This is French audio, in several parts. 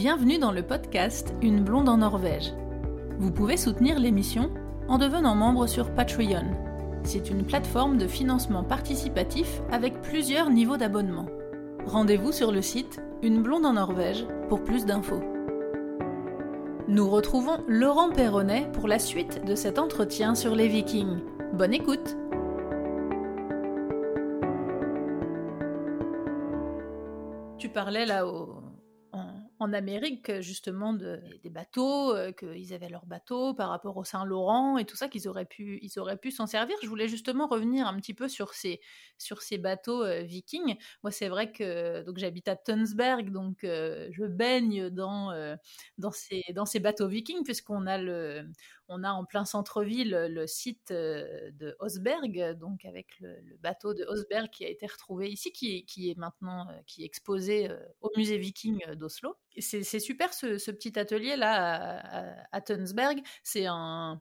Bienvenue dans le podcast Une blonde en Norvège. Vous pouvez soutenir l'émission en devenant membre sur Patreon. C'est une plateforme de financement participatif avec plusieurs niveaux d'abonnement. Rendez-vous sur le site Une blonde en Norvège pour plus d'infos. Nous retrouvons Laurent Perronnet pour la suite de cet entretien sur les Vikings. Bonne écoute Tu parlais là au, en Amérique, justement, de, des bateaux, euh, qu'ils avaient leurs bateaux par rapport au Saint-Laurent et tout ça, qu'ils auraient pu, s'en servir. Je voulais justement revenir un petit peu sur ces, bateaux euh, vikings. Moi, c'est vrai que donc j'habite à Tunsberg, donc euh, je baigne dans, ces, bateaux vikings, puisqu'on a en plein centre-ville le site de Osberg, donc avec le, bateau de Osberg qui a été retrouvé ici, qui, qui est maintenant qui est exposé au musée viking d'Oslo c'est super ce, petit atelier là à, Tunsberg. C'est un,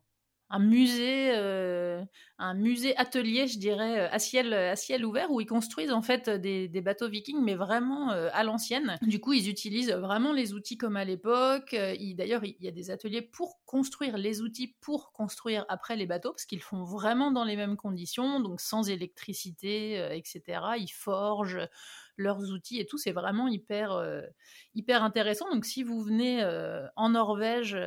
musée, euh, un musée atelier, je dirais, euh, à ciel, à ciel ouvert, où ils construisent en fait des, bateaux vikings, mais vraiment euh, à l'ancienne. Du coup, ils utilisent vraiment les outils comme à l'époque. D'ailleurs, il y a des ateliers pour construire les outils pour construire après les bateaux, parce qu'ils font vraiment dans les mêmes conditions, donc sans électricité, etc. Ils forgent leurs outils et tout. C'est vraiment hyper, hyper intéressant. Donc, si vous venez en Norvège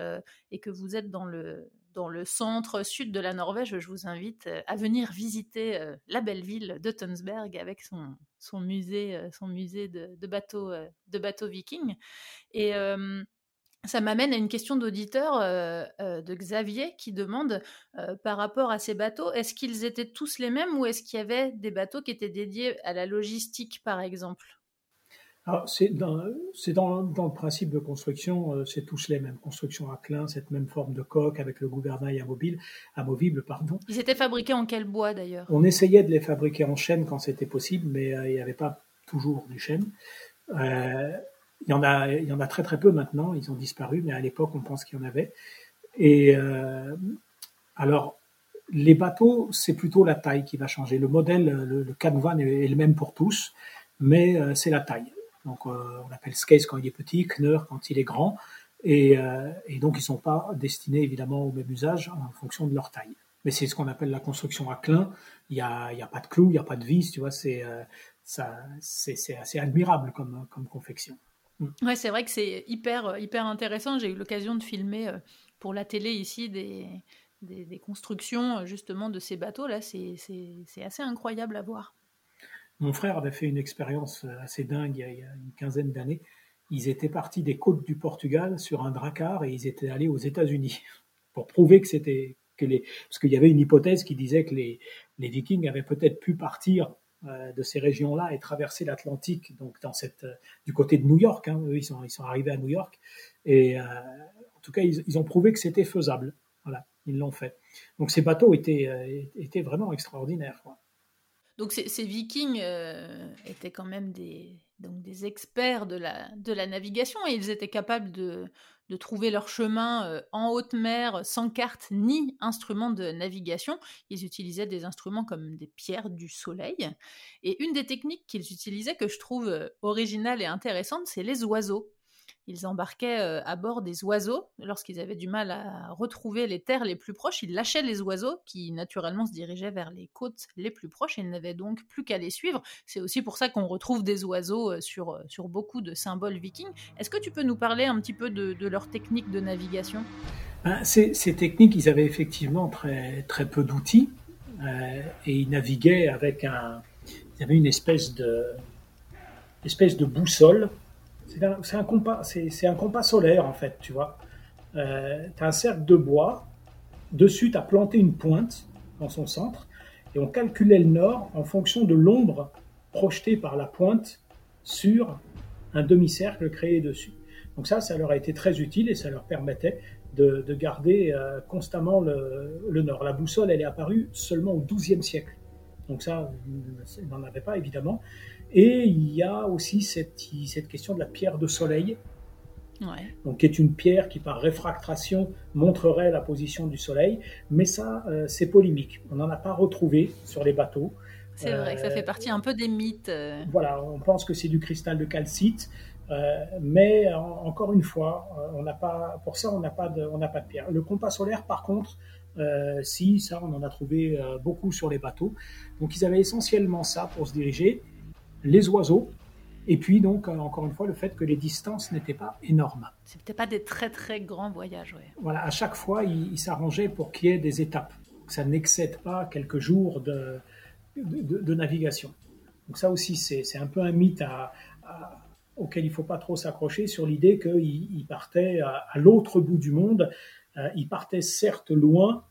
et que vous êtes dans le, dans le centre-sud de la Norvège, je vous invite à venir visiter la belle ville de Tønsberg avec son, musée, musée de, bateaux, vikings. Et ça m'amène à une question d'auditeur euh, euh, de Xavier qui demande euh, par rapport à ces bateaux, est-ce qu'ils étaient tous les mêmes ou est-ce qu'il y avait des bateaux qui étaient dédiés à la logistique par exemple? C'est dans, dans, dans, le principe de construction, c'est tous les mêmes. Construction à clin, cette même forme de coque avec le gouvernail amovible, amovible pardon. Ils étaient fabriqués en quel bois d'ailleurs? On essayait de les fabriquer en chêne quand c'était possible, mais il n'y avait pas toujours du chêne. Il y en a, il y en a très très peu maintenant. Ils ont disparu, mais à l'époque, on pense qu'il y en avait. Et euh, alors, les bateaux, c'est plutôt la taille qui va changer. Le modèle, le, le canevas est, le même pour tous, mais euh, c'est la taille. Donc, euh, on appelle Skace quand il est petit, Kneur quand il est grand. Et, euh, donc, ils sont pas destinés évidemment au même usage en fonction de leur taille. Mais c'est ce qu'on appelle la construction à clin. Il n'y a, y a pas de clous, il n'y a pas de vis, tu vois. C'est euh, assez admirable comme, confection. Mm. Ouais, c'est vrai que c'est hyper, hyper intéressant. J'ai eu l'occasion de filmer pour la télé ici des, des, constructions justement de ces bateaux-là. C'est assez incroyable à voir. Mon frère avait fait une expérience assez dingue il y a, une quinzaine d'années. Ils étaient partis des côtes du Portugal sur un dracar et ils étaient allés aux États-Unis pour prouver que c'était que les parce qu'il y avait une hypothèse qui disait que les, les Vikings avaient peut-être pu partir euh, de ces régions-là et traverser l'Atlantique, donc dans cette, euh, du côté de New York. Hein, ils sont, arrivés à New York. Et euh, en tout cas, ils, ils ont prouvé que c'était faisable. Voilà, ils l'ont fait. Donc ces bateaux étaient, étaient vraiment extraordinaires. Donc ces, Vikings étaient quand même des, donc des experts de la, de la navigation et ils étaient capables de, de trouver leur chemin euh, en haute mer sans carte ni instrument de navigation. Ils utilisaient des instruments comme des pierres du soleil. Et une des techniques qu'ils utilisaient que je trouve euh, originale et intéressante, c'est les oiseaux. Ils embarquaient euh, à bord des oiseaux. Lorsqu'ils avaient du mal à retrouver les terres les plus proches, ils lâchaient les oiseaux qui naturellement se dirigeaient vers les côtes les plus proches ils n'avaient donc plus qu'à les suivre. C'est aussi pour ça qu'on retrouve des oiseaux euh, sur, euh, sur beaucoup de symboles vikings. Est-ce que tu peux nous parler un petit peu de, leur technique de navigation? Ben, ces, techniques, ils avaient effectivement très, très peu d'outils et ils naviguaient avec un. Ils avaient une espèce de, espèce de boussole c'est un, compas, solaire en fait, tu vois. Euh, as un cercle de bois, dessus tu as planté une pointe dans son centre, et on calculait le nord en fonction de l'ombre projetée par la pointe sur un demi-cercle créé dessus. Donc ça, ça leur a été très utile et ça leur permettait de, garder euh, constamment le, le, nord. La boussole, elle est apparue seulement au XIIe siècle. Donc ça, on n'en avait pas évidemment. Et il y a aussi cette, cette question de la pierre de soleil, donc qui est une pierre qui par réfractation montrerait la position du soleil, mais ça euh, c'est polémique. On n'en a pas retrouvé sur les bateaux. C'est vrai que ça fait partie un peu des mythes. Euh. Voilà, on pense que c'est du cristal de calcite. mais encore une fois, on n'a pas, pour ça, on n'a pas de, on n'a pas de pierre. Le compas solaire, par contre, si ça, on en a trouvé beaucoup sur les bateaux. Donc, ils avaient essentiellement ça pour se diriger. Les oiseaux, et puis donc, encore une fois, le fait que les distances n'étaient pas énormes. C'était pas des très très grands voyages, oui. Voilà, à chaque fois, ils il s'arrangeaient pour qu'il y ait des étapes, que ça n'excède pas quelques jours de, de, navigation. Donc ça aussi, c'est un peu un mythe auquel il ne faut pas trop s'accrocher sur l'idée qu'ils partaient à, l'autre bout du monde. Euh, ils partaient certes loin,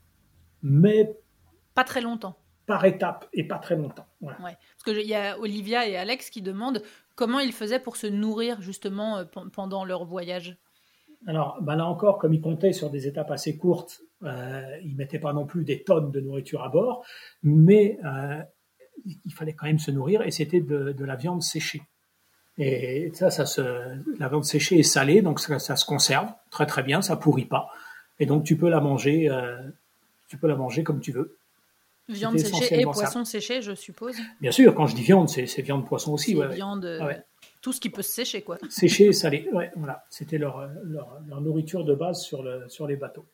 mais... Pas très longtemps. Par étapes et pas très longtemps. Ouais. Parce qu'il y a Olivia et Alex qui demandent comment ils faisaient pour se nourrir justement euh, pendant leur voyage. Alors bah là encore, comme ils comptaient sur des étapes assez courtes, euh, ils mettaient pas non plus des tonnes de nourriture à bord, mais euh, il fallait quand même se nourrir et c'était de, la viande séchée. Et ça, ça se, la viande séchée est salée, donc ça, se conserve très très bien, ça pourrit pas. Et donc tu peux la manger, euh, tu peux la manger comme tu veux. Viande séchée et poisson séché, je suppose. Bien sûr, quand je dis viande, c'est viande poisson aussi. Ouais, viande, tout ce qui peut se sécher, quoi. Séché salé, ouais, voilà. C'était leur, leur, leur, nourriture de base sur, le, sur les bateaux.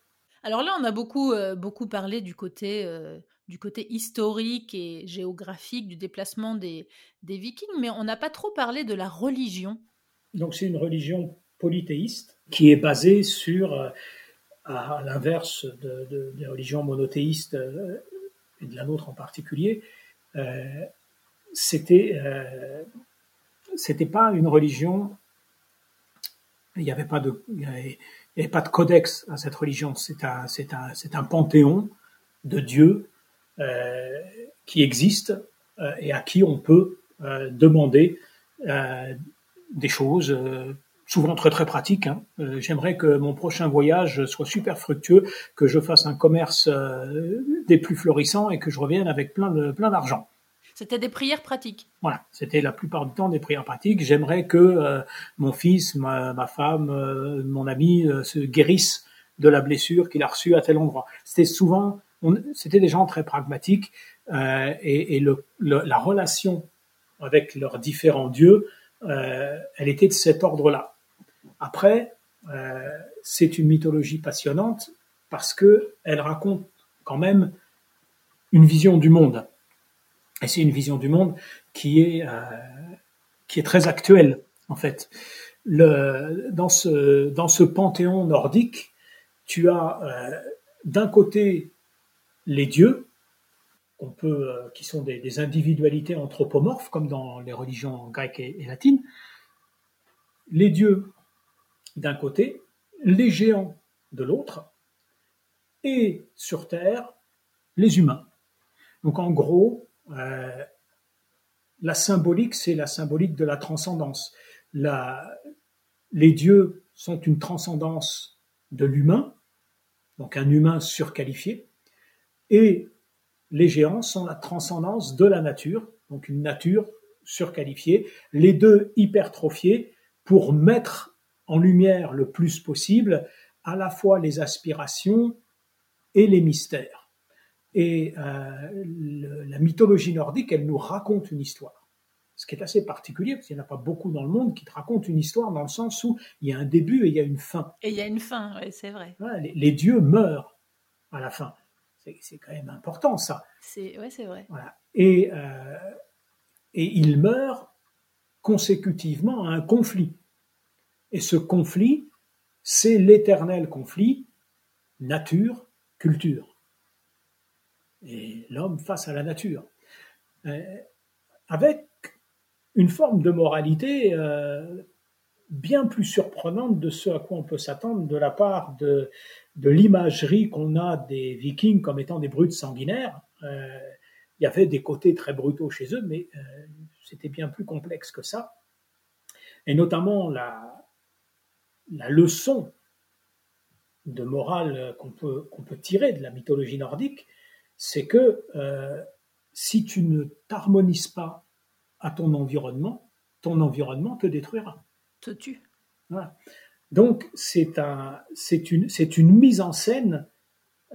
Alors là, on a beaucoup, euh, beaucoup parlé du côté, euh, du côté historique et géographique du déplacement des, des Vikings, mais on n'a pas trop parlé de la religion. Donc c'est une religion polythéiste qui est basée sur, euh, à l'inverse de, des religions monothéistes et de la nôtre en particulier, c'était c'était pas une religion. Il n'y avait pas de, avait pas de codex à cette religion. C'est un, un, un panthéon de dieux euh, qui existe euh, et à qui on peut euh, demander euh, des choses, euh, souvent très très pratiques. Hein. J'aimerais que mon prochain voyage soit super fructueux, que je fasse un commerce des plus florissants et que je revienne avec plein de plein d'argent. C'était des prières pratiques. Voilà, c'était la plupart du temps des prières pratiques. J'aimerais que euh, mon fils, ma, femme, euh, mon ami euh, se guérissent de la blessure qu'il a reçue à tel endroit. C'était souvent, c'était des gens très pragmatiques et, et le, la relation avec leurs différents dieux, elle était de cet ordre-là. Après, c'est une mythologie passionnante parce que elle raconte quand même une vision du monde. Et c'est une vision du monde qui est, euh, qui est très actuelle, en fait. Dans, ce, dans ce panthéon nordique, tu as euh, d'un côté les dieux, euh, qui sont des, individualités anthropomorphes, comme dans les religions grecques et latines, les dieux d'un côté, les géants de l'autre, et sur Terre, les humains. Donc en gros, euh, la symbolique, c'est la symbolique de la transcendance. les dieux sont une transcendance de l'humain, donc un humain surqualifié, et les géants sont la transcendance de la nature, donc une nature surqualifiée, les deux hypertrophiés pour mettre en lumière le plus possible à la fois les aspirations et les mystères. Et euh, la mythologie nordique, elle nous raconte une histoire. Ce qui est assez particulier, parce qu'il n'y en a pas beaucoup dans le monde qui te racontent une histoire dans le sens où il y a un début et il y a une fin. Et il y a une fin, oui, c'est vrai. les, dieux meurent à la fin. C'est quand même important, ça. C'est ouais, c'est vrai. Voilà. Et, euh, et ils meurent consécutivement à un conflit. Et ce conflit, c'est l'éternel conflit nature-culture et l'homme face à la nature, euh, avec une forme de moralité euh, bien plus surprenante de ce à quoi on peut s'attendre de la part de, l'imagerie qu'on a des vikings comme étant des brutes sanguinaires. Euh, il y avait des côtés très brutaux chez eux, mais c'était bien plus complexe que ça. Et notamment la, la leçon de morale qu'on peut, qu'on peut tirer de la mythologie nordique, c'est que euh, si tu ne t'harmonises pas à ton environnement, ton environnement te détruira. Te tue. Donc c'est un, une, une, mise en scène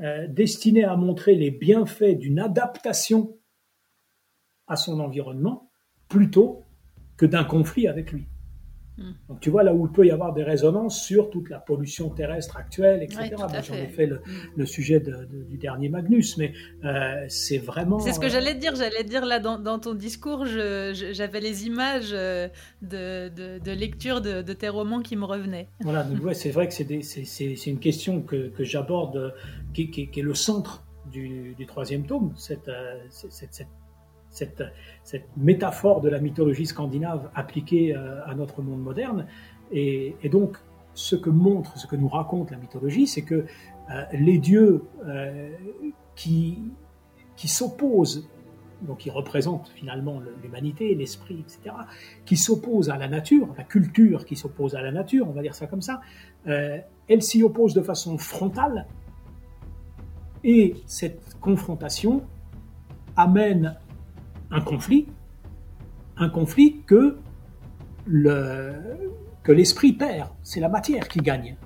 euh, destinée à montrer les bienfaits d'une adaptation à son environnement plutôt que d'un conflit avec lui. Hmm. Donc tu vois là où il peut y avoir des résonances sur toute la pollution terrestre actuelle, etc. Moi j'en ai fait le, hmm. sujet du dernier Magnus, mais euh, c'est vraiment. C'est ce que j'allais dire. J'allais dire là dans, ton discours, j'avais les images euh, de, lecture de, tes romans qui me revenaient. Voilà, c'est vrai que c'est une question que, j'aborde, qui, est le centre du, troisième tome, cette, cette cette, métaphore de la mythologie scandinave appliquée euh, à notre monde moderne. Et, donc, ce que montre, ce que nous raconte la mythologie, c'est que euh, les dieux euh, qui, qui s'opposent, donc qui représentent finalement l'humanité, l'esprit, etc., qui s'opposent à la nature, la culture qui s'oppose à la nature, on va dire ça comme ça, elle s'y oppose de façon frontale, et cette confrontation amène un conflit, un conflit que le, que l'esprit perd, c'est la matière qui gagne.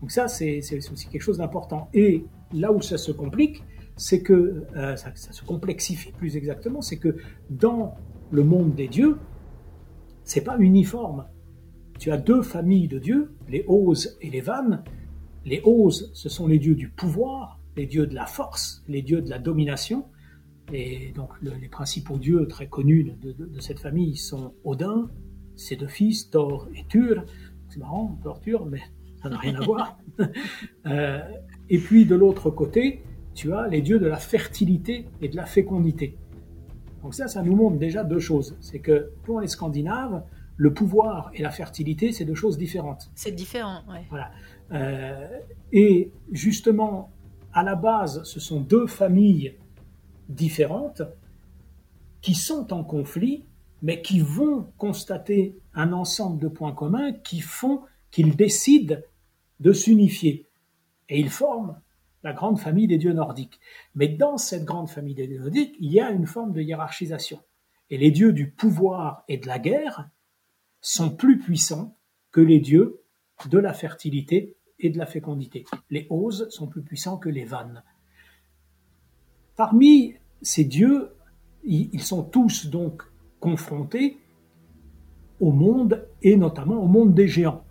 Donc ça, c'est, aussi quelque chose d'important. Et là où ça se complique, c'est que euh, ça, se complexifie plus exactement, c'est que dans le monde des dieux, c'est pas uniforme. Tu as deux familles de dieux, les Oses et les Vannes. Les Oses, ce sont les dieux du pouvoir, les dieux de la force, les dieux de la domination, et donc les principaux dieux très connus de, cette famille sont Odin, ses deux fils, Thor et Thur. C'est marrant, Thor, Thur, mais ça n'a rien à voir. Euh, et puis de l'autre côté, tu as les dieux de la fertilité et de la fécondité. Donc ça, ça nous montre déjà deux choses. C'est que pour les Scandinaves, le pouvoir et la fertilité, c'est deux choses différentes. C'est différent, oui. Voilà. Euh, et justement, à la base, ce sont deux familles différentes qui sont en conflit, mais qui vont constater un ensemble de points communs qui font qu'ils décident de s'unifier. Et ils forment la grande famille des dieux nordiques. Mais dans cette grande famille des dieux nordiques, il y a une forme de hiérarchisation. Et les dieux du pouvoir et de la guerre sont plus puissants que les dieux de la fertilité et de la fécondité. Les Oses sont plus puissants que les Vannes. Parmi ces dieux, ils sont tous donc confrontés au monde et notamment au monde des géants,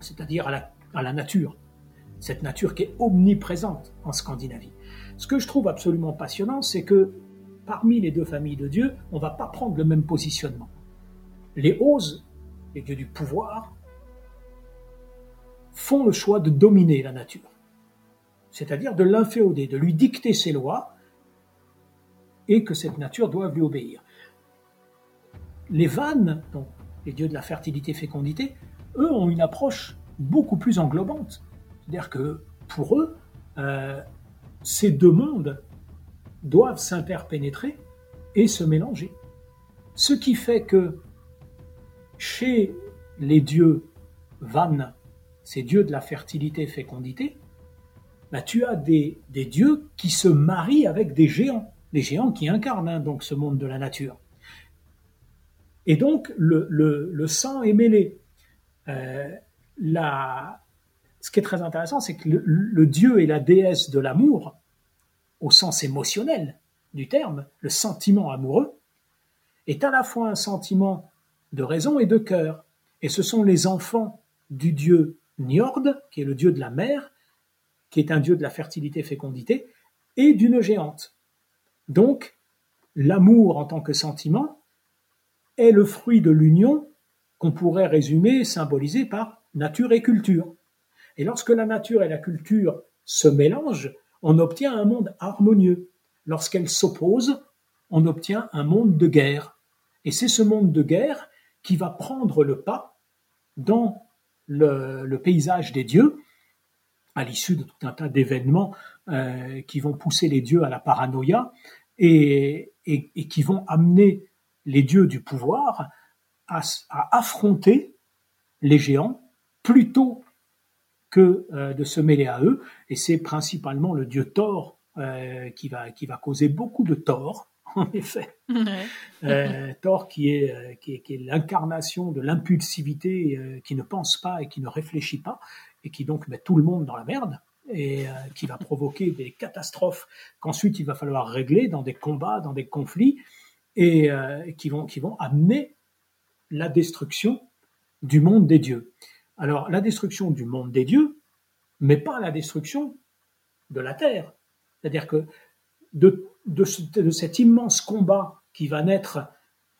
c'est-à-dire à la, nature, cette nature qui est omniprésente en Scandinavie. Ce que je trouve absolument passionnant, c'est que parmi les deux familles de dieux, on ne va pas prendre le même positionnement. Les Oses, les dieux du pouvoir, font le choix de dominer la nature, c'est-à-dire de l'inféoder, de lui dicter ses lois et que cette nature doit lui obéir. Les vannes, donc les dieux de la fertilité-fécondité, eux ont une approche beaucoup plus englobante. C'est-à-dire que pour eux, euh, ces deux mondes doivent s'interpénétrer et se mélanger. Ce qui fait que chez les dieux vannes, ces dieux de la fertilité-fécondité, bah, tu as des dieux qui se marient avec des géants les géants qui incarnent hein, donc ce monde de la nature. Et donc le, sang est mêlé. Euh, ce qui est très intéressant, c'est que le, dieu et la déesse de l'amour, au sens émotionnel du terme, le sentiment amoureux, est à la fois un sentiment de raison et de cœur. Et ce sont les enfants du dieu Njord, qui est le dieu de la mer, qui est un dieu de la fertilité-fécondité, et d'une géante. Donc, l'amour en tant que sentiment est le fruit de l'union qu'on pourrait résumer, symboliser par nature et culture. Et lorsque la nature et la culture se mélangent, on obtient un monde harmonieux. Lorsqu'elles s'opposent, on obtient un monde de guerre. Et c'est ce monde de guerre qui va prendre le pas dans le, paysage des dieux, à l'issue de tout un tas d'événements euh, qui vont pousser les dieux à la paranoïa et, qui vont amener les dieux du pouvoir à, affronter les géants plutôt que euh, de se mêler à eux. Et c'est principalement le dieu Thor euh, qui, va, qui va causer beaucoup de tort, en effet. Thor qui est, qui est, l'incarnation de l'impulsivité, qui ne pense pas et qui ne réfléchit pas, et qui donc met tout le monde dans la merde et euh, qui va provoquer des catastrophes qu'ensuite il va falloir régler dans des combats, dans des conflits, et euh, qui, vont, qui vont amener la destruction du monde des dieux. Alors la destruction du monde des dieux, mais pas la destruction de la terre. C'est-à-dire que de, cet immense combat qui va naître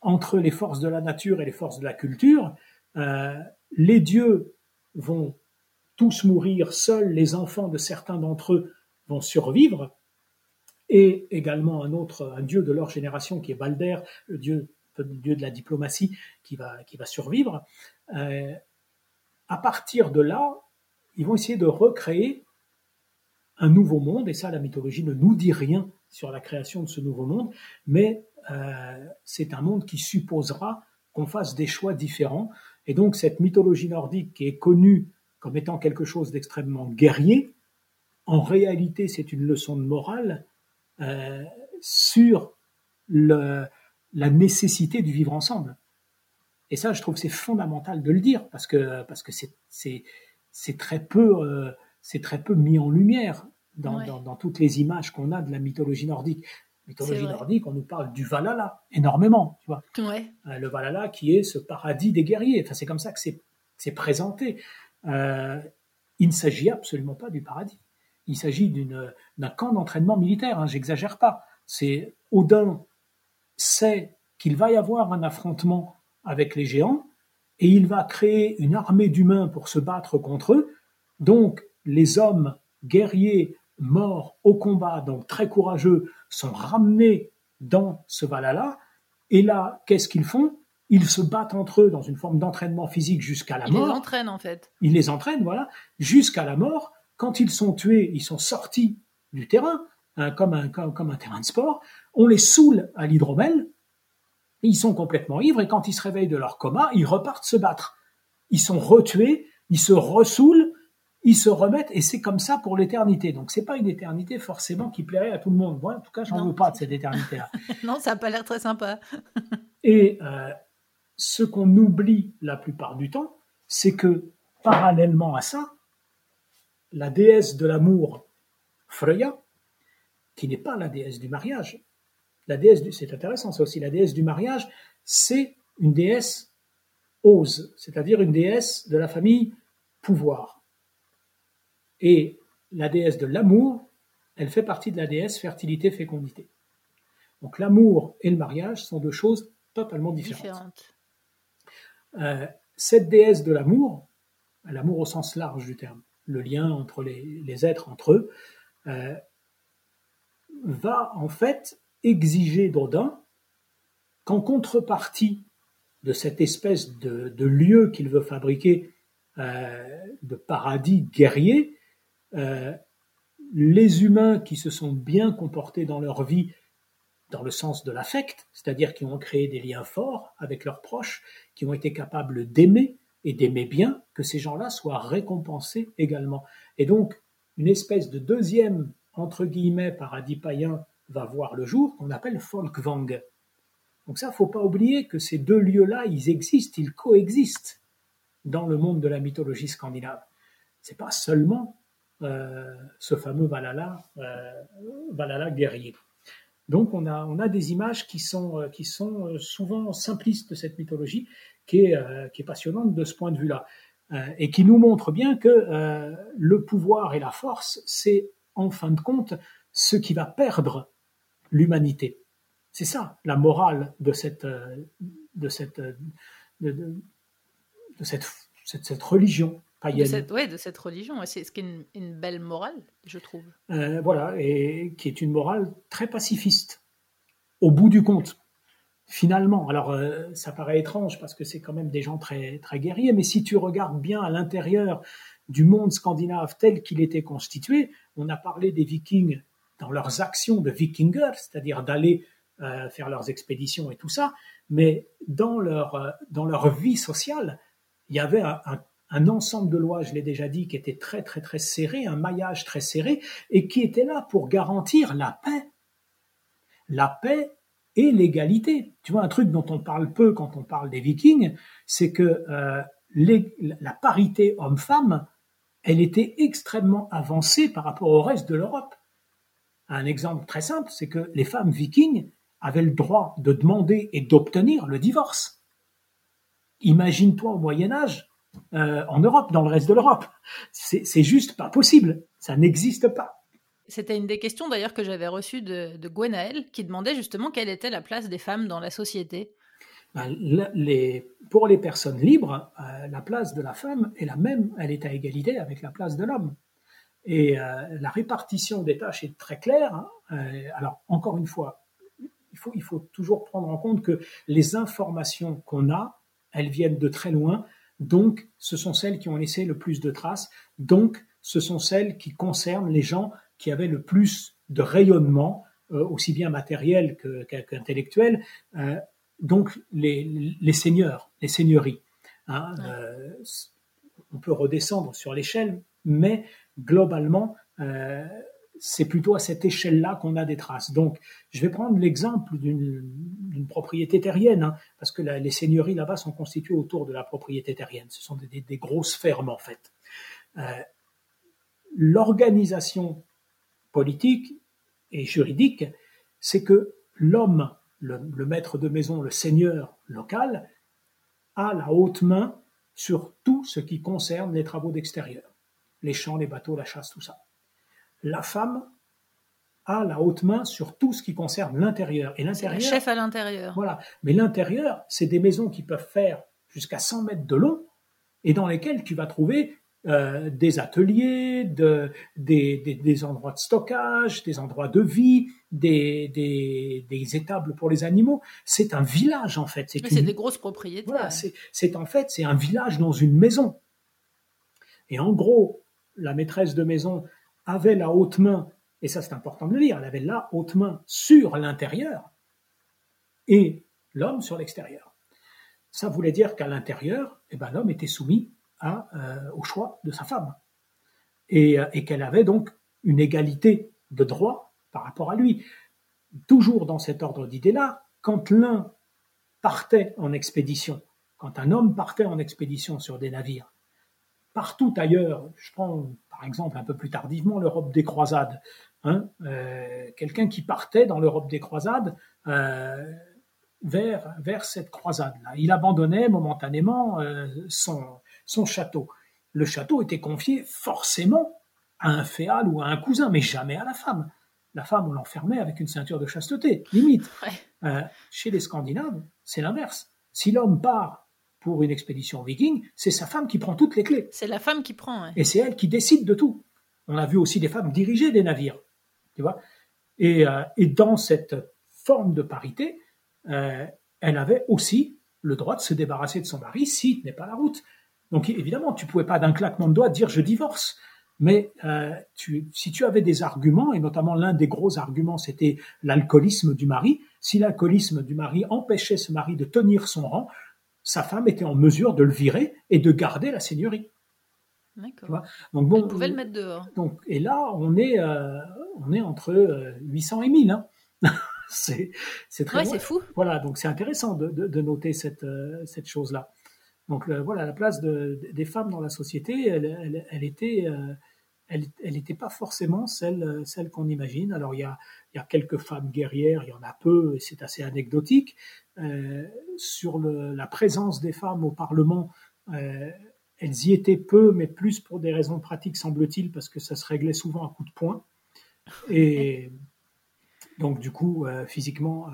entre les forces de la nature et les forces de la culture, euh, les dieux vont tous mourir, seuls les enfants de certains d'entre eux vont survivre, et également un autre, un dieu de leur génération qui est Balder, le dieu, dieu de la diplomatie, qui va, qui va survivre. Euh, à partir de là, ils vont essayer de recréer un nouveau monde, et ça, la mythologie ne nous dit rien sur la création de ce nouveau monde, mais euh, c'est un monde qui supposera qu'on fasse des choix différents. Et donc cette mythologie nordique qui est connue comme étant quelque chose d'extrêmement guerrier, en réalité c'est une leçon de morale euh, sur le, la nécessité du vivre ensemble. Et ça, je trouve c'est fondamental de le dire parce que parce que c'est très peu euh, c'est très peu mis en lumière dans, dans, dans toutes les images qu'on a de la mythologie nordique mythologie nordique, on nous parle du Valhalla énormément, tu vois. Ouais. Euh, le Valhalla qui est ce paradis des guerriers. Enfin, c'est comme ça que c'est présenté. Euh, il ne s'agit absolument pas du paradis. Il s'agit d'un camp d'entraînement militaire. Hein, J'exagère pas. C'est Odin sait qu'il va y avoir un affrontement avec les géants et il va créer une armée d'humains pour se battre contre eux. Donc, les hommes guerriers morts au combat, donc très courageux, sont ramenés dans ce Valhalla. Et là, qu'est-ce qu'ils font? Ils se battent entre eux dans une forme d'entraînement physique jusqu'à la mort. Ils les entraînent en fait. Ils les entraînent, voilà, jusqu'à la mort. Quand ils sont tués, ils sont sortis du terrain, hein, comme, un, comme, un terrain de sport. On les saoule à l'hydromel. Ils sont complètement ivres et quand ils se réveillent de leur coma, ils repartent se battre. Ils sont retués, ils se ressoulent ils se remettent et c'est comme ça pour l'éternité. Donc c'est pas une éternité forcément qui plairait à tout le monde. Moi, en tout cas, j'en veux pas de cette éternité-là. non, ça a pas l'air très sympa. et euh, ce qu'on oublie la plupart du temps, c'est que parallèlement à ça, la déesse de l'amour, Freya, qui n'est pas la déesse du mariage, la déesse du, c'est intéressant, c'est aussi la déesse du mariage, c'est une déesse ose, c'est-à-dire une déesse de la famille pouvoir. Et la déesse de l'amour, elle fait partie de la déesse fertilité-fécondité. Donc l'amour et le mariage sont deux choses totalement différentes. Euh, cette déesse de l'amour, l'amour au sens large du terme, le lien entre les, êtres entre eux, euh, va en fait exiger d'Odin qu'en contrepartie de cette espèce de, lieu qu'il veut fabriquer euh, de paradis guerrier, les humains qui se sont bien comportés dans leur vie dans le sens de l'affect, c'est-à-dire qui ont créé des liens forts avec leurs proches, qui ont été capables d'aimer et d'aimer bien, que ces gens-là soient récompensés également. Et donc, une espèce de deuxième, entre guillemets, paradis païen va voir le jour, qu'on appelle Folkvang. Donc ça, faut pas oublier que ces deux lieux-là, ils existent, ils coexistent dans le monde de la mythologie scandinave. C'est pas seulement euh, ce fameux Valhalla, euh, Valhalla guerrier. Donc on a, des images qui sont, euh, sont souvent simplistes de cette mythologie, qui est, qui est passionnante de ce point de vue-là, et qui nous montre bien que le pouvoir et la force, c'est en fin de compte ce qui va perdre l'humanité. C'est ça la morale de cette religion de cette, de cette religion. C'est ce qui est une, belle morale, je trouve. Euh, voilà, et qui est une morale très pacifiste, au bout du compte. Finalement, alors euh, ça paraît étrange parce que c'est quand même des gens très, très guerriers, mais si tu regardes bien à l'intérieur du monde scandinave tel qu'il était constitué, on a parlé des vikings dans leurs actions de vikingers, c'est-à-dire d'aller euh, faire leurs expéditions et tout ça, mais dans leur, dans leur vie sociale, il y avait un, un un ensemble de lois, je l'ai déjà dit, qui était très très très serré, un maillage très serré, et qui était là pour garantir la paix. La paix et l'égalité. Tu vois, un truc dont on parle peu quand on parle des vikings, c'est que euh, la parité homme-femme, elle était extrêmement avancée par rapport au reste de l'Europe. Un exemple très simple, c'est que les femmes vikings avaient le droit de demander et d'obtenir le divorce Imagine-toi au Moyen Âge, euh, en Europe, dans le reste de l'Europe. C'est juste pas possible. Ça n'existe pas. C'était une des questions d'ailleurs que j'avais reçues de, de Gwenaël, qui demandait justement quelle était la place des femmes dans la société. Ben, les, pour les personnes libres, euh, la place de la femme est la même, elle est à égalité avec la place de l'homme. Et euh, la répartition des tâches est très claire. Hein. alors, encore une fois, il faut, il faut toujours prendre en compte que les informations qu'on a, elles viennent de très loin donc, ce sont celles qui ont laissé le plus de traces. Donc, ce sont celles qui concernent les gens qui avaient le plus de rayonnement, euh, aussi bien matériel qu'intellectuel. Euh, donc, les, seigneurs, les seigneuries. Hein, euh, on peut redescendre sur l'échelle, mais globalement, c'est plutôt à cette échelle-là qu'on a des traces. Donc, je vais prendre l'exemple d'une propriété terrienne, hein, parce que les seigneuries là-bas sont constituées autour de la propriété terrienne. Ce sont des, grosses fermes, en fait. Euh, l'organisation politique et juridique, c'est que l'homme, le, le maître de maison, le seigneur local, a la haute main sur tout ce qui concerne les travaux d'extérieur. Les champs, les bateaux, la chasse, tout ça la femme a la haute main sur tout ce qui concerne l'intérieur. Et l'intérieur. chef à l'intérieur. Voilà. Mais l'intérieur, c'est des maisons qui peuvent faire jusqu'à 100 mètres de long et dans lesquelles tu vas trouver euh, des ateliers, des, endroits de stockage, des endroits de vie, des, des, étables pour les animaux. C'est un village en fait. C'est des grosses propriétés. Voilà, c'est en fait c'est un village dans une maison. Et en gros, la maîtresse de maison, avait la haute main, et ça c'est important de le dire, elle avait la haute main sur l'intérieur et l'homme sur l'extérieur. Ça voulait dire qu'à l'intérieur, eh ben, l'homme était soumis euh, au choix de sa femme et, euh, et qu'elle avait donc une égalité de droit par rapport à lui. Toujours dans cet ordre d'idées-là, quand l'un partait en expédition, quand un homme partait en expédition sur des navires, partout ailleurs, je prends par exemple un peu plus tardivement l'Europe des croisades, hein, euh, quelqu'un qui partait dans l'Europe des croisades euh, vers, vers cette croisade-là. Il abandonnait momentanément euh, son, son château. Le château était confié forcément à un féal ou à un cousin, mais jamais à la femme. La femme, on l'enfermait avec une ceinture de chasteté, limite. chez les Scandinaves, c'est l'inverse. Si l'homme part pour une expédition viking, c'est sa femme qui prend toutes les clés. C'est la femme qui prend. Et c'est elle qui décide de tout. On a vu aussi des femmes diriger des navires, tu vois. Et, euh, dans cette forme de parité, euh, elle avait aussi le droit de se débarrasser de son mari s'il n'est pas la route. Donc évidemment, tu pouvais pas d'un claquement de doigts dire je divorce. Mais euh, si tu avais des arguments, et notamment l'un des gros arguments, c'était l'alcoolisme du mari, si l'alcoolisme du mari empêchait ce mari de tenir son rang, sa femme était en mesure de le virer et de garder la seigneurie. D'accord. Donc bon, Elle pouvait le mettre dehors. Donc et là, on est euh, on est entre 800 euh, et 1000. Hein. c'est c'est très. Ouais, c'est fou. Voilà, donc c'est intéressant de, de, noter cette euh, cette chose là. Donc voilà, la place de, des femmes dans la société, elle, elle, elle était elle n'était pas forcément celle, celle qu'on imagine. Alors il y, a, il y a quelques femmes guerrières, il y en a peu, et c'est assez anecdotique, euh, sur la présence des femmes au Parlement, euh, elles y étaient peu, mais plus pour des raisons pratiques, semble-t-il, parce que ça se réglait souvent à coup de poing. Et donc, du coup, euh, physiquement,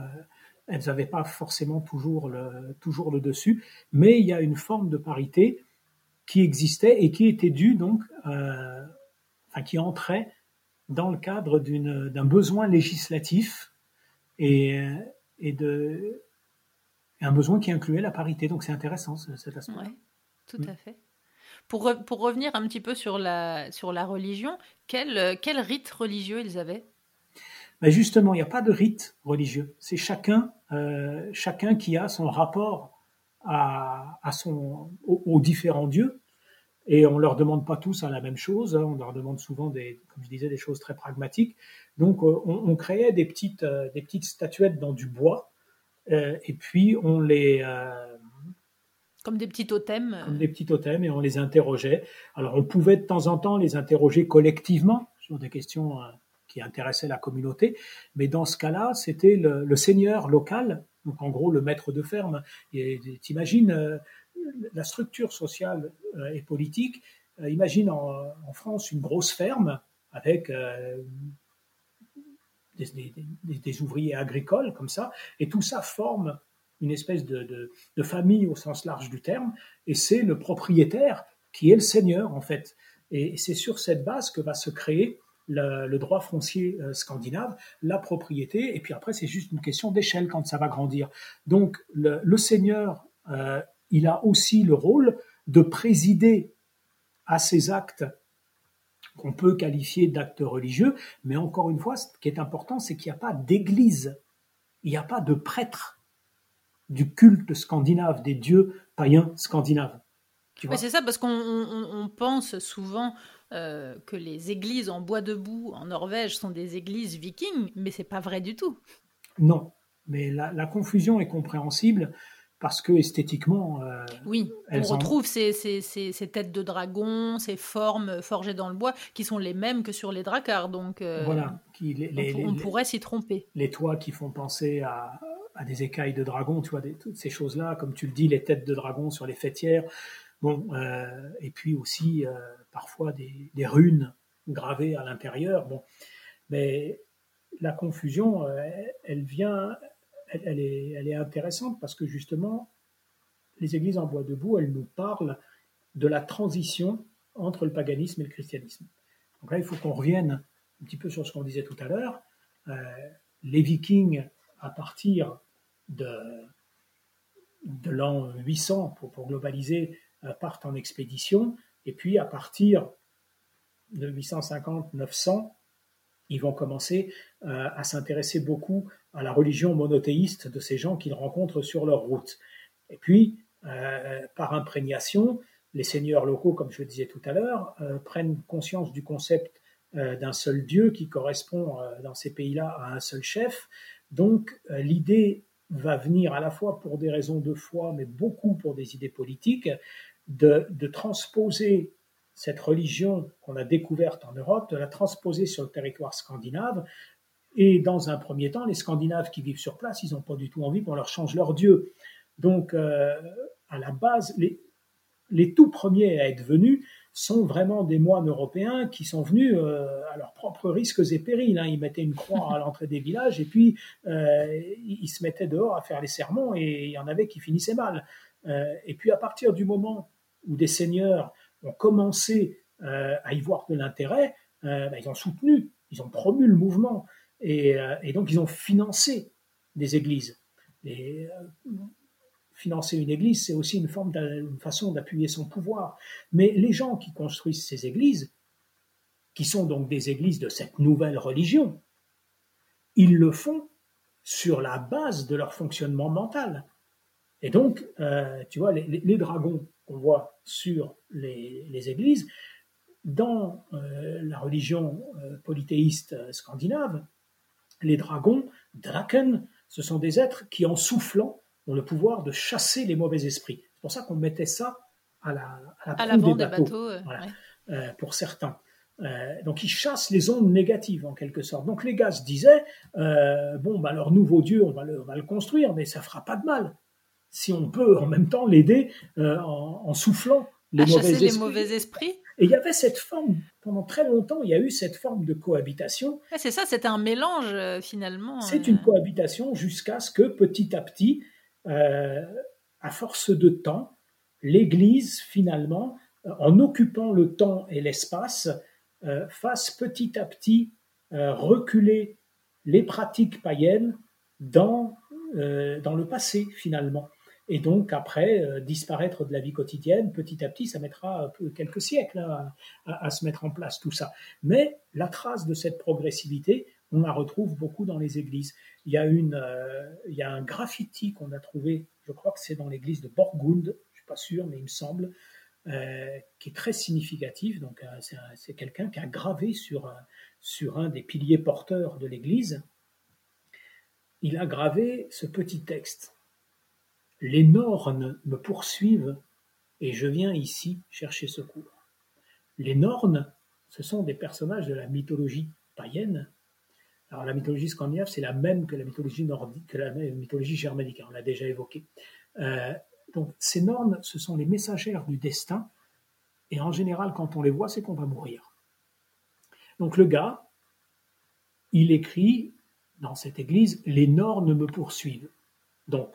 elles n'avaient pas forcément toujours le, toujours le dessus. Mais il y a une forme de parité qui existait et qui était due, donc, enfin, qui entrait dans le cadre d'un besoin législatif et, et de, un besoin qui incluait la parité. Donc c'est intéressant cet aspect. Oui, tout à fait. Pour, pour, revenir un petit peu sur la, sur la religion, quel, quel rite religieux ils avaient? Ben Justement, il n'y a pas de rite religieux. C'est chacun, euh, chacun qui a son rapport à, à son, aux, différents dieux. Et on ne leur demande pas tous à la même chose. Hein. On leur demande souvent, des, comme je disais, des choses très pragmatiques. Donc euh, on, on créait des petites, euh, des petites statuettes dans du bois euh, et puis on les comme des petits totems. Comme des petits totems et on les interrogeait. Alors on pouvait de temps en temps les interroger collectivement sur des questions qui intéressaient la communauté, mais dans ce cas-là, c'était le, seigneur local, donc en gros le maître de ferme. T'imagines la structure sociale et politique. imagine en, France une grosse ferme avec des, ouvriers agricoles comme ça, et tout ça forme une espèce de, famille au sens large du terme, et c'est le propriétaire qui est le seigneur en fait. Et c'est sur cette base que va se créer le, droit foncier euh, scandinave, la propriété, et puis après c'est juste une question d'échelle quand ça va grandir. Donc le, seigneur, euh, il a aussi le rôle de présider à ces actes qu'on peut qualifier d'actes religieux, mais encore une fois, ce qui est important, c'est qu'il n'y a pas d'église, il n'y a pas de prêtre du culte scandinave, des dieux païens scandinaves. C'est ça, parce qu'on pense souvent euh, que les églises en bois debout en Norvège sont des églises vikings, mais c'est pas vrai du tout. Non, mais la confusion est compréhensible parce que esthétiquement. Euh, oui, on retrouve ces, ces, ces, têtes de dragon, ces formes forgées dans le bois, qui sont les mêmes que sur les dracars. Donc, euh, voilà, qui, les, on, pourrait s'y tromper. Les toits qui font penser à, à des écailles de dragon, tu vois, toutes ces choses-là, comme tu le dis, les têtes de dragon sur les fêtières. Bon, euh, et puis aussi parfois des, runes gravées à l'intérieur. Bon, mais la confusion, elle vient, elle, est, intéressante parce que justement, les églises en bois debout, elles nous parlent de la transition entre le paganisme et le christianisme. Donc là, il faut qu'on revienne un petit peu sur ce qu'on disait tout à l'heure. Euh, les vikings, à partir de, de l'an 800, pour, pour globaliser, euh, partent en expédition, et puis à partir de 850-900, ils vont commencer euh, à s'intéresser beaucoup à la religion monothéiste de ces gens qu'ils rencontrent sur leur route. Et puis, euh, par imprégnation, les seigneurs locaux, comme je le disais tout à l'heure, euh, prennent conscience du concept d'un seul Dieu qui correspond dans ces pays-là à un seul chef. Donc, l'idée va venir à la fois pour des raisons de foi, mais beaucoup pour des idées politiques, de, transposer cette religion qu'on a découverte en Europe, de la transposer sur le territoire scandinave. Et dans un premier temps, les Scandinaves qui vivent sur place, ils n'ont pas du tout envie qu'on leur change leur Dieu. Donc, euh, à la base, les, les, tout premiers à être venus sont vraiment des moines européens qui sont venus euh, à leurs propres risques et périls. Hein. Ils mettaient une croix à l'entrée des villages et puis euh, ils se mettaient dehors à faire les sermons et il y en avait qui finissaient mal. et puis à partir du moment où des seigneurs ont commencé euh, à y voir de l'intérêt, euh, bah, ils ont soutenu, ils ont promu le mouvement euh, et, donc ils ont financé des églises. Financer une église, c'est aussi une forme, une façon d'appuyer son pouvoir. Mais les gens qui construisent ces églises, qui sont donc des églises de cette nouvelle religion, ils le font sur la base de leur fonctionnement mental. Et donc, tu vois, les dragons qu'on voit sur les, églises, dans euh, la religion euh, polythéiste euh, scandinave, les dragons, draken, ce sont des êtres qui, en soufflant, ont le pouvoir de chasser les mauvais esprits. C'est pour ça qu'on mettait ça à la, à des bateaux, pour certains. donc ils chassent les ondes négatives en quelque sorte. Donc les gars se disaient bon bah leur nouveau dieu on va le, on va le construire mais ça fera pas de mal si on peut en même temps l'aider euh, en, soufflant les, mauvais esprits. les mauvais esprits. Et il y avait cette forme, pendant très longtemps, il y a eu cette forme de cohabitation. c'est ça, c'était un mélange euh, finalement. C'est une euh. cohabitation jusqu'à ce que petit à petit, à force de temps, l'Église finalement, en occupant le temps et l'espace, fasse petit à petit reculer les pratiques païennes dans, dans le passé finalement et donc après euh, disparaître de la vie quotidienne petit à petit, ça mettra quelques siècles hein, à, se mettre en place tout ça. Mais la trace de cette progressivité, on la retrouve beaucoup dans les églises. Il y a, une, euh, il y a un graffiti qu'on a trouvé, je crois que c'est dans l'église de Borgund, je suis pas sûr, mais il me semble, euh, qui est très significatif. Donc c'est quelqu'un qui a gravé sur, sur un des piliers porteurs de l'église. Il a gravé ce petit texte les Nornes me poursuivent et je viens ici chercher secours. Les Nornes, ce sont des personnages de la mythologie païenne. Alors la mythologie scandinave, c'est la même que la mythologie nordique, que la mythologie germanique, on l'a déjà évoqué. Euh, Donc ces nornes, ce sont les messagères du destin, et en général, quand on les voit, c'est qu'on va mourir. Donc le gars, il écrit dans cette église, les nornes me poursuivent. Donc,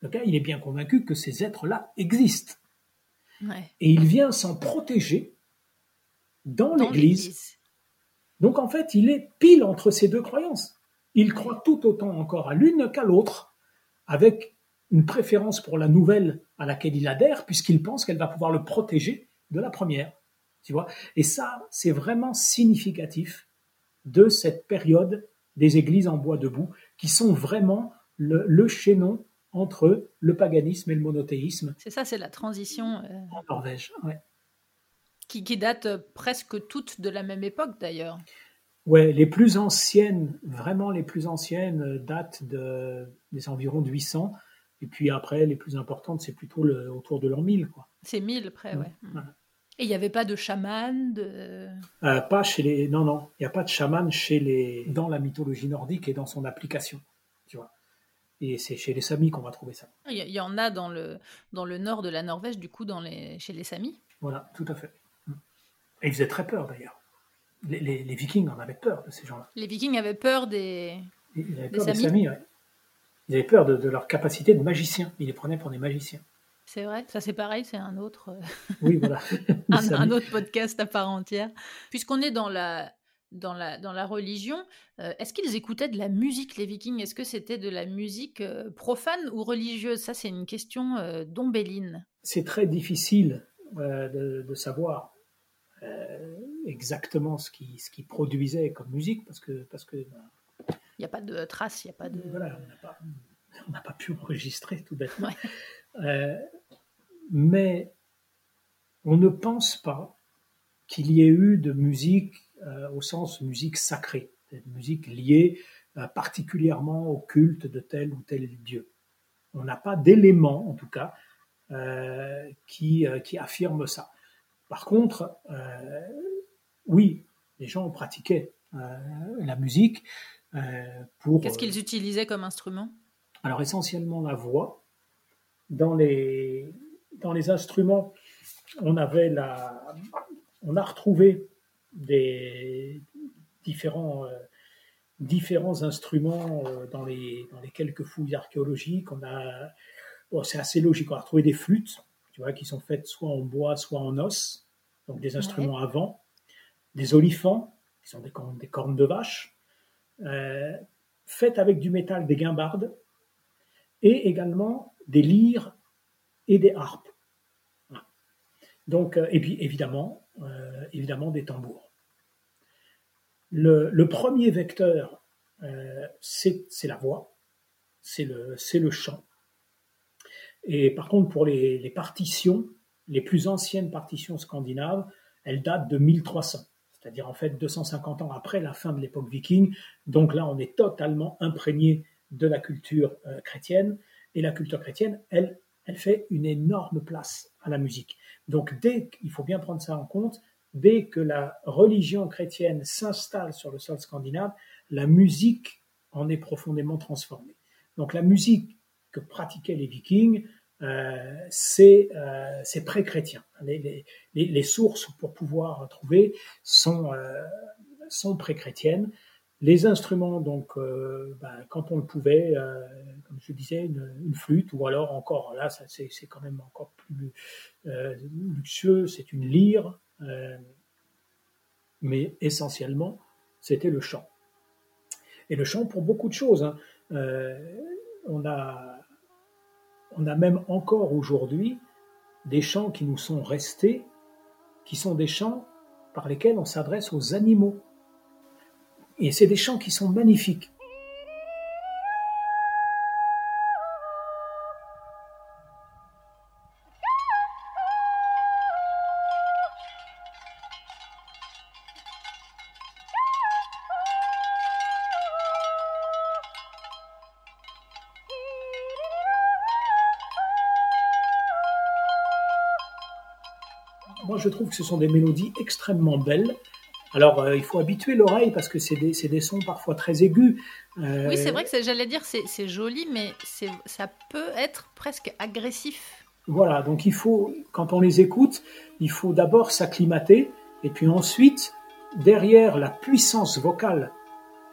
le gars, il est bien convaincu que ces êtres-là existent. Et il vient s'en protéger dans, l'église. Donc en fait, il est pile entre ces deux croyances. Il croit tout autant encore à l'une qu'à l'autre, avec une préférence pour la nouvelle à laquelle il adhère, puisqu'il pense qu'elle va pouvoir le protéger de la première. Tu vois? Et ça, c'est vraiment significatif de cette période des églises en bois debout, qui sont vraiment le, chaînon entre le paganisme et le monothéisme. C'est ça, c'est la transition. Euh, en Norvège, ouais. Qui, qui date presque toutes de la même époque d'ailleurs. Ouais, les plus anciennes, vraiment les plus anciennes, datent de, des environs de 800. Et puis après, les plus importantes, c'est plutôt le, autour de l'an 1000. Quoi. C'est 1000 près, ouais. Et il n'y avait pas de chaman de... Euh, pas chez les... Non, non, il n'y a pas de chaman chez les... dans la mythologie nordique et dans son application. Tu vois. Et c'est chez les Samis qu'on va trouver ça. Il y, en a dans le, dans le nord de la Norvège, du coup, dans les, chez les Samis. Voilà, tout à fait. Et ils faisaient très peur d'ailleurs. Les, les, Vikings en avaient peur de ces gens-là. Les Vikings avaient peur des. Ils avaient peur des Samis, ouais. Ils avaient peur de, de, leur capacité de magicien. Ils les prenaient pour des magiciens. C'est vrai, ça c'est pareil, c'est un autre. Euh, oui, voilà. un, autre podcast à part entière. Puisqu'on est dans la, dans la, dans la religion, euh, est-ce qu'ils écoutaient de la musique, les Vikings? Est-ce que c'était de la musique euh, profane ou religieuse? Ça, c'est une question d'ombelline. C'est très difficile de, de, savoir exactement ce qu'ils ce qui produisaient comme musique parce que. Parce que ben, il n'y a pas de traces, il n'y a pas de. Voilà, on n'a pas, pas, pu enregistrer tout bêtement. Euh, mais on ne pense pas qu'il y ait eu de musique euh, au sens musique sacrée, de musique liée euh, particulièrement au culte de tel ou tel dieu. On n'a pas d'éléments, en tout cas, qui, qui affirment ça. Par contre, oui, les gens pratiquaient la musique pour. Qu'est-ce qu'ils utilisaient comme instrument? Alors essentiellement la voix, dans les, dans les instruments, on avait la, on a retrouvé des différents, euh, différents instruments euh, dans, les, dans les quelques fouilles archéologiques. On a, c'est assez logique. On a retrouvé des flûtes, tu vois, qui sont faites soit en bois, soit en os, donc des instruments avant, des olifants, qui sont des cornes, des cornes de vache, euh, faites avec du métal, des guimbardes, et également des lyres et des harpes. Donc, euh, et puis évidemment, euh, évidemment des tambours. Le, premier vecteur, c'est la voix, c'est le, le chant. Et par contre, pour les, partitions, les plus anciennes partitions scandinaves, elles datent de 1300, c'est-à-dire en fait 250 ans après la fin de l'époque viking. Donc là, on est totalement imprégné de la culture chrétienne. Et la culture chrétienne, elle, elle fait une énorme place à la musique. Donc dès qu'il faut bien prendre ça en compte, dès que la religion chrétienne s'installe sur le sol scandinave, la musique en est profondément transformée. Donc la musique que pratiquaient les vikings, euh, c'est euh, pré-chrétien. Les, sources pour pouvoir trouver sont, euh, sont pré-chrétiennes. Les instruments, donc, ben, quand on le pouvait, comme je disais, une, flûte, ou alors encore, là, c'est quand même encore plus luxueux, c'est une lyre, mais essentiellement, c'était le chant. Et le chant pour beaucoup de choses. Hein. on, a, on a même encore aujourd'hui des chants qui nous sont restés, qui sont des chants par lesquels on s'adresse aux animaux. Et c'est des chants qui sont magnifiques. Moi, je trouve que ce sont des mélodies extrêmement belles Alors, il faut habituer l'oreille parce que c'est des, des, sons parfois très aigus. Oui, c'est vrai que j'allais dire c'est joli, mais ça peut être presque agressif. Voilà, donc il faut, quand on les écoute, il faut d'abord s'acclimater, et puis ensuite, derrière la puissance vocale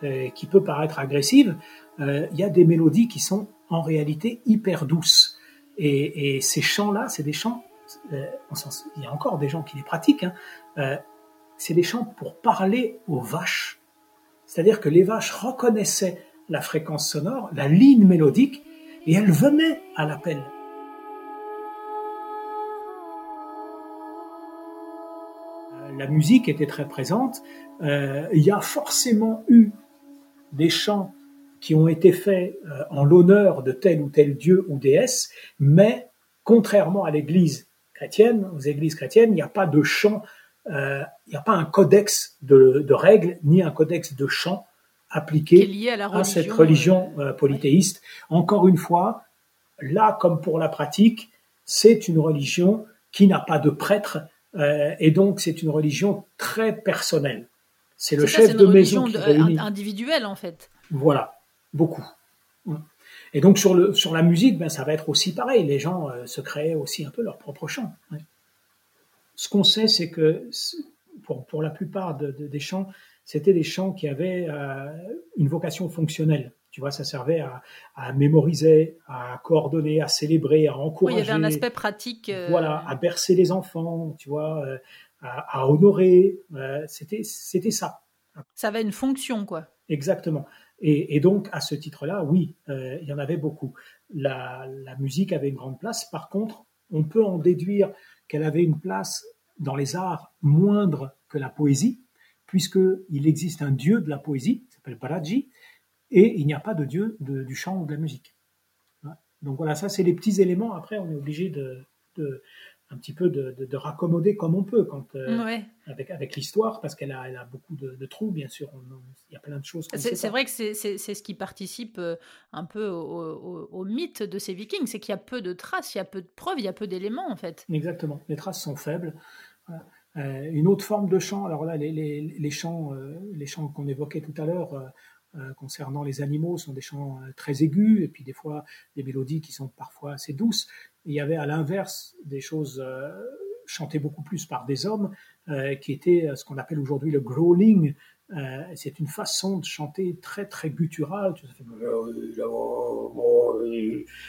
euh, qui peut paraître agressive, euh, il y a des mélodies qui sont en réalité hyper douces. Et, ces chants-là, c'est des chants, euh, il y a encore des gens qui les pratiquent, hein, c'est des chants pour parler aux vaches. C'est-à-dire que les vaches reconnaissaient la fréquence sonore, la ligne mélodique, et elles venaient à l'appel. la musique était très présente. Euh, il y a forcément eu des chants qui ont été faits euh, en l'honneur de tel ou tel dieu ou déesse, mais contrairement à l'Église chrétienne, aux églises chrétiennes, il n'y a pas de chant, euh, il n'y a pas un codex de, règles ni un codex de chants appliqué à, cette religion polythéiste. Encore une fois, là comme pour la pratique, c'est une religion qui n'a pas de prêtre euh, et donc, c'est une religion très personnelle. C'est le chef de maison qui réunit. individuelle, en fait. Voilà, beaucoup. Et donc, sur, le, sur la musique, ben, ça va être aussi pareil. Les gens euh, se créent aussi un peu leur propre chant. Ce qu'on sait, c'est que pour, pour la plupart des chants, c'était des chants qui avaient euh, une vocation fonctionnelle. Tu vois, ça servait à, mémoriser, à coordonner, à célébrer, à encourager. Oui, il y avait un aspect pratique. Euh, voilà, à bercer les enfants, tu vois, euh, à, honorer. C'était, c'était ça. Ça avait une fonction, quoi. Exactement. Et, donc, à ce titre-là, oui, il y en avait beaucoup. La, musique avait une grande place. Par contre, on peut en déduire qu'elle avait une place dans les arts moindre que la poésie, puisqu'il existe un dieu de la poésie, qui s'appelle Baraji, et il n'y a pas de dieu du chant ou de la musique. Donc voilà, ça c'est les petits éléments. Après, on est obligé de, un petit peu de, raccommoder comme on peut quand, euh, avec, avec l'histoire, parce qu'elle a, elle a beaucoup de, trous, bien sûr. il y a plein de choses. C'est vrai que c'est ce qui participe euh, un peu au, mythe de ces vikings, c'est qu'il y a peu de traces, il y a peu de preuves, il y a peu d'éléments en fait. Exactement, les traces sont faibles. Euh, une autre forme de chant, alors là, les, les chants, les chants qu'on évoquait tout à l'heure, concernant les animaux sont des chants euh, très aigus et puis des fois des mélodies qui sont parfois assez douces. il y avait à l'inverse des choses euh, chantées beaucoup plus par des hommes qui étaient ce qu'on appelle aujourd'hui le growling. c'est une façon de chanter très très gutturale.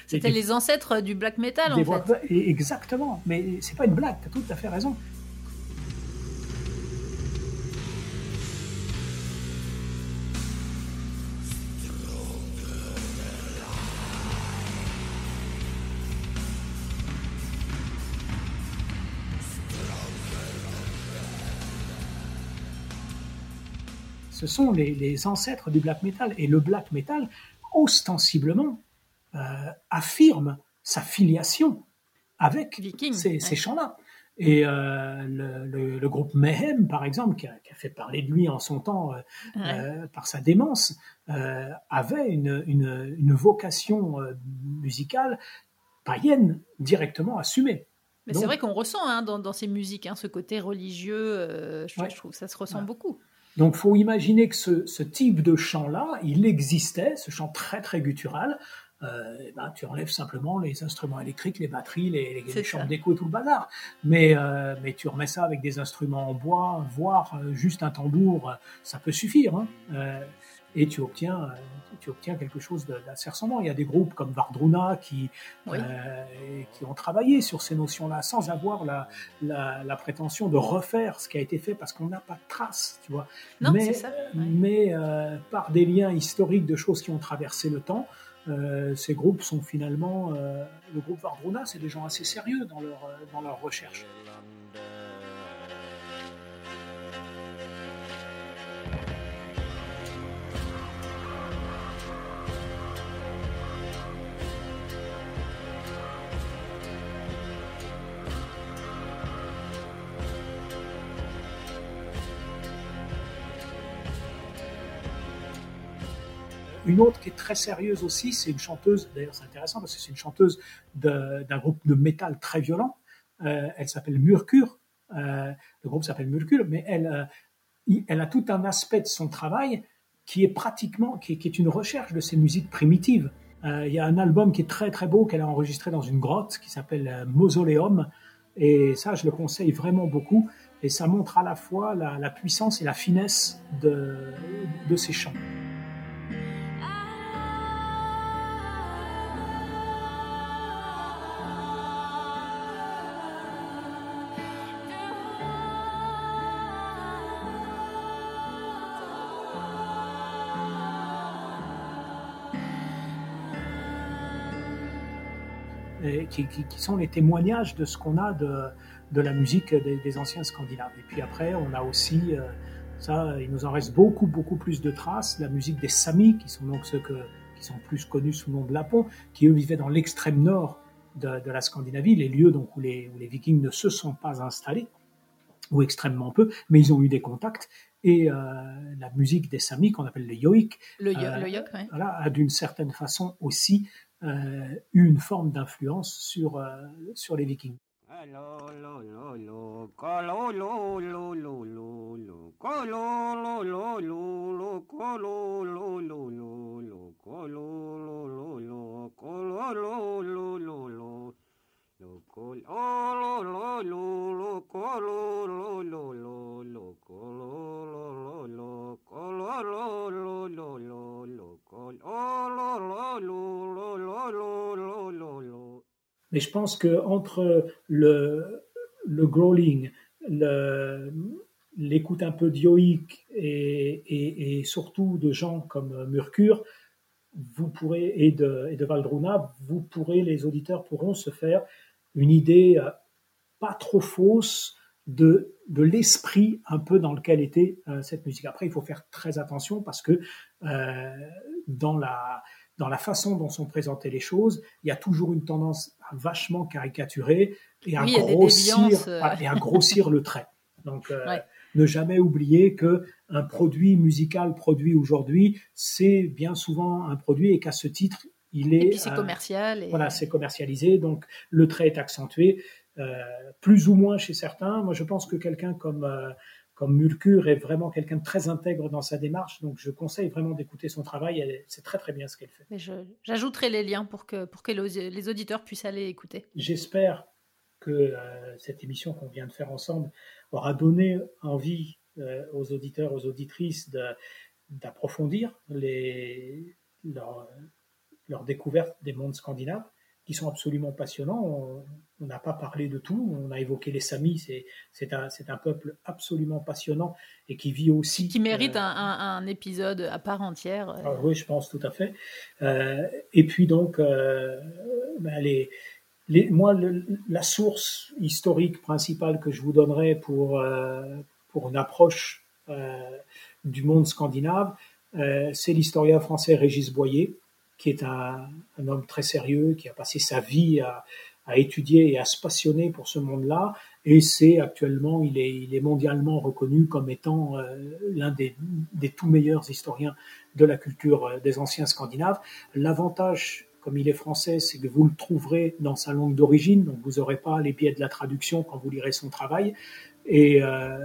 C'était les ancêtres du black metal en fait. Exactement, mais c'est pas une blague, tu as tout à fait raison. Ce sont les, ancêtres du black metal. Et le black metal, ostensiblement, euh, affirme sa filiation avec ces, chants-là. Et euh, le, groupe Mayhem, par exemple, qui a, fait parler de lui en son temps euh, par sa démence, avait une, vocation musicale païenne directement assumée. Mais c'est vrai qu'on ressent hein, dans, ces musiques hein, ce côté religieux, je, trouve que ça se ressent beaucoup. Donc, faut imaginer que ce, type de chant-là, il existait, ce chant très très guttural. Euh, eh ben, tu enlèves simplement les instruments électriques, les batteries, les, les chants d'écho et tout le bazar. Mais, euh, mais tu remets ça avec des instruments en bois, voire euh, juste un tambour, ça peut suffire. Hein. Et tu obtiens, tu obtiens quelque chose d'assez ressemblant. Il y a des groupes comme Vardruna qui, euh, qui ont travaillé sur ces notions-là sans avoir la, la, prétention de refaire ce qui a été fait parce qu'on n'a pas de traces, tu vois. mais ça, mais euh, par des liens historiques de choses qui ont traversé le temps, euh, ces groupes sont finalement, le groupe Vardruna, c'est des gens assez sérieux dans leur, dans leur recherche. Une autre qui est très sérieuse aussi, c'est une chanteuse, d'ailleurs c'est intéressant parce que c'est une chanteuse d'un groupe de métal très violent. Euh, elle s'appelle Murcure. Euh, le groupe s'appelle Murcure, mais elle, euh, elle a tout un aspect de son travail qui est pratiquement, qui est, une recherche de ces musiques primitives. Euh, il y a un album qui est très très beau qu'elle a enregistré dans une grotte qui s'appelle Mausoleum. Et ça, je le conseille vraiment beaucoup. Et ça montre à la fois la, puissance et la finesse de, de ces chants. Qui, sont les témoignages de ce qu'on a de, de, la musique des, anciens Scandinaves. Et puis après, on a aussi, euh, ça, il nous en reste beaucoup, beaucoup plus de traces, la musique des Samis, qui sont donc ceux que, qui sont plus connus sous le nom de Lapon, qui eux vivaient dans l'extrême nord de, de, la Scandinavie, les lieux donc, où, les, où les Vikings ne se sont pas installés, ou extrêmement peu, mais ils ont eu des contacts. Et euh, la musique des Samis, qu'on appelle le yoik, le, euh, voilà, a d'une certaine façon aussi une forme d'influence euh, sur les Vikings. Mais je pense que entre le, le growling, l'écoute un peu dioïque et, surtout de gens comme Murcure, vous pourrez, et de, et Valdruna, vous pourrez, les auditeurs pourront se faire une idée euh, pas trop fausse de, l'esprit un peu dans lequel était euh, cette musique. Après, il faut faire très attention parce que dans, la, dans la façon dont sont présentées les choses, il y a toujours une tendance à vachement caricaturer et à, grossir, et à grossir le trait. Donc, ne jamais oublier que un produit musical produit aujourd'hui, c'est bien souvent un produit et qu'à ce titre, il est. Et puis c'est commercial. Voilà, c'est commercialisé, donc le trait est accentué, euh, plus ou moins chez certains. Moi, je pense que quelqu'un comme euh, comme Mulcure est vraiment quelqu'un de très intègre dans sa démarche, donc je conseille vraiment d'écouter son travail. C'est très très bien ce qu'elle fait. J'ajouterai les liens pour que pour que les auditeurs puissent aller écouter. J'espère que euh, cette émission qu'on vient de faire ensemble aura donné envie aux auditeurs, aux auditrices d'approfondir les, leur, leur découverte des mondes scandinaves, qui sont absolument passionnants. On n'a pas parlé de tout. On a évoqué les Samis. C'est un, un, peuple absolument passionnant et qui vit aussi. Qui mérite euh, un, un, épisode à part entière. Euh. Ah oui, je pense tout à fait. Euh, et puis donc, euh, ben les, les, moi, la source historique principale que je vous donnerai pour, euh, pour une approche du monde scandinave, c'est l'historien français Régis Boyer qui est un, homme très sérieux, qui a passé sa vie à, étudier et à se passionner pour ce monde-là. Et c'est actuellement, il est, il est, mondialement reconnu comme étant euh, l'un des, des, tout meilleurs historiens de la culture euh, des anciens Scandinaves. L'avantage, comme il est français, c'est que vous le trouverez dans sa langue d'origine, donc vous n'aurez pas les biais de la traduction quand vous lirez son travail. Et, euh,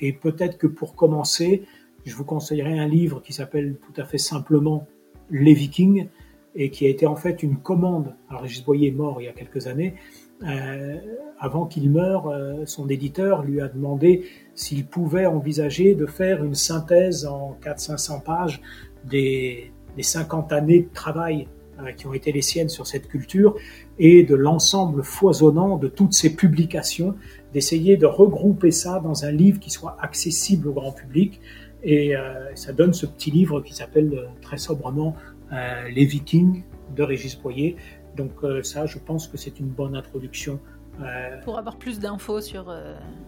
et peut-être que pour commencer, je vous conseillerais un livre qui s'appelle tout à fait simplement Les Vikings, et qui a été en fait une commande. Alors Régis Boyer est mort il y a quelques années. Euh, avant qu'il meure, euh, son éditeur lui a demandé s'il pouvait envisager de faire une synthèse en 400-500 pages des, des 50 années de travail euh, qui ont été les siennes sur cette culture et de l'ensemble foisonnant de toutes ces publications, d'essayer de regrouper ça dans un livre qui soit accessible au grand public. Et ça donne ce petit livre qui s'appelle très sobrement les Vikings de Régis Boyer. Donc euh, ça, je pense que c'est une bonne introduction. Euh, pour avoir plus d'infos sur...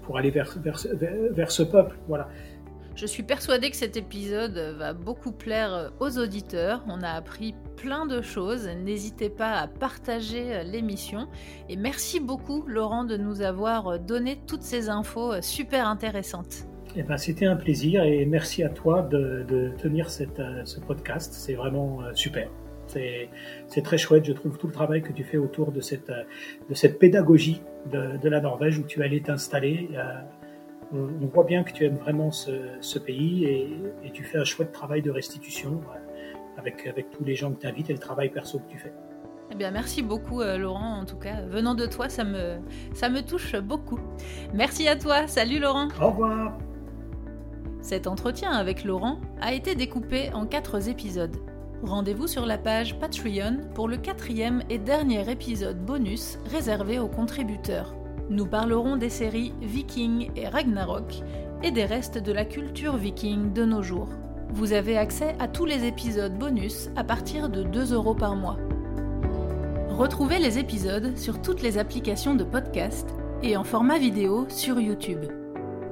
Pour aller vers, vers, vers, ce peuple, voilà. Je suis persuadée que cet épisode va beaucoup plaire aux auditeurs. On a appris plein de choses. N'hésitez pas à partager l'émission. Et merci beaucoup, Laurent, de nous avoir donné toutes ces infos super intéressantes. Eh ben, C'était un plaisir et merci à toi de, de tenir cette, euh, ce podcast. C'est vraiment euh, super. C'est très chouette, je trouve, tout le travail que tu fais autour de cette, euh, de cette pédagogie de, de la Norvège où tu allais t'installer. on, voit bien que tu aimes vraiment ce, pays et, tu fais un chouette travail de restitution avec, avec tous les gens que tu invites et le travail perso que tu fais. Eh bien, merci beaucoup, euh, Laurent. En tout cas, venant de toi, ça me, ça me touche beaucoup. Merci à toi. Salut, Laurent. Au revoir. Cet entretien avec Laurent a été découpé en quatre épisodes. Rendez-vous sur la page Patreon pour le quatrième et dernier épisode bonus réservé aux contributeurs. Nous parlerons des séries Viking et Ragnarok et des restes de la culture viking de nos jours. Vous avez accès à tous les épisodes bonus à partir de 2 euros par mois. Retrouvez les épisodes sur toutes les applications de podcast et en format vidéo sur YouTube.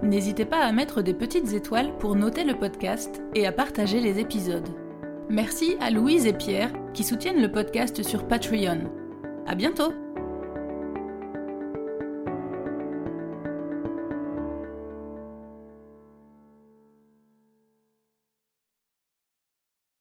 N'hésitez pas à mettre des petites étoiles pour noter le podcast et à partager les épisodes. Merci à Louise et Pierre qui soutiennent le podcast sur Patreon. À bientôt!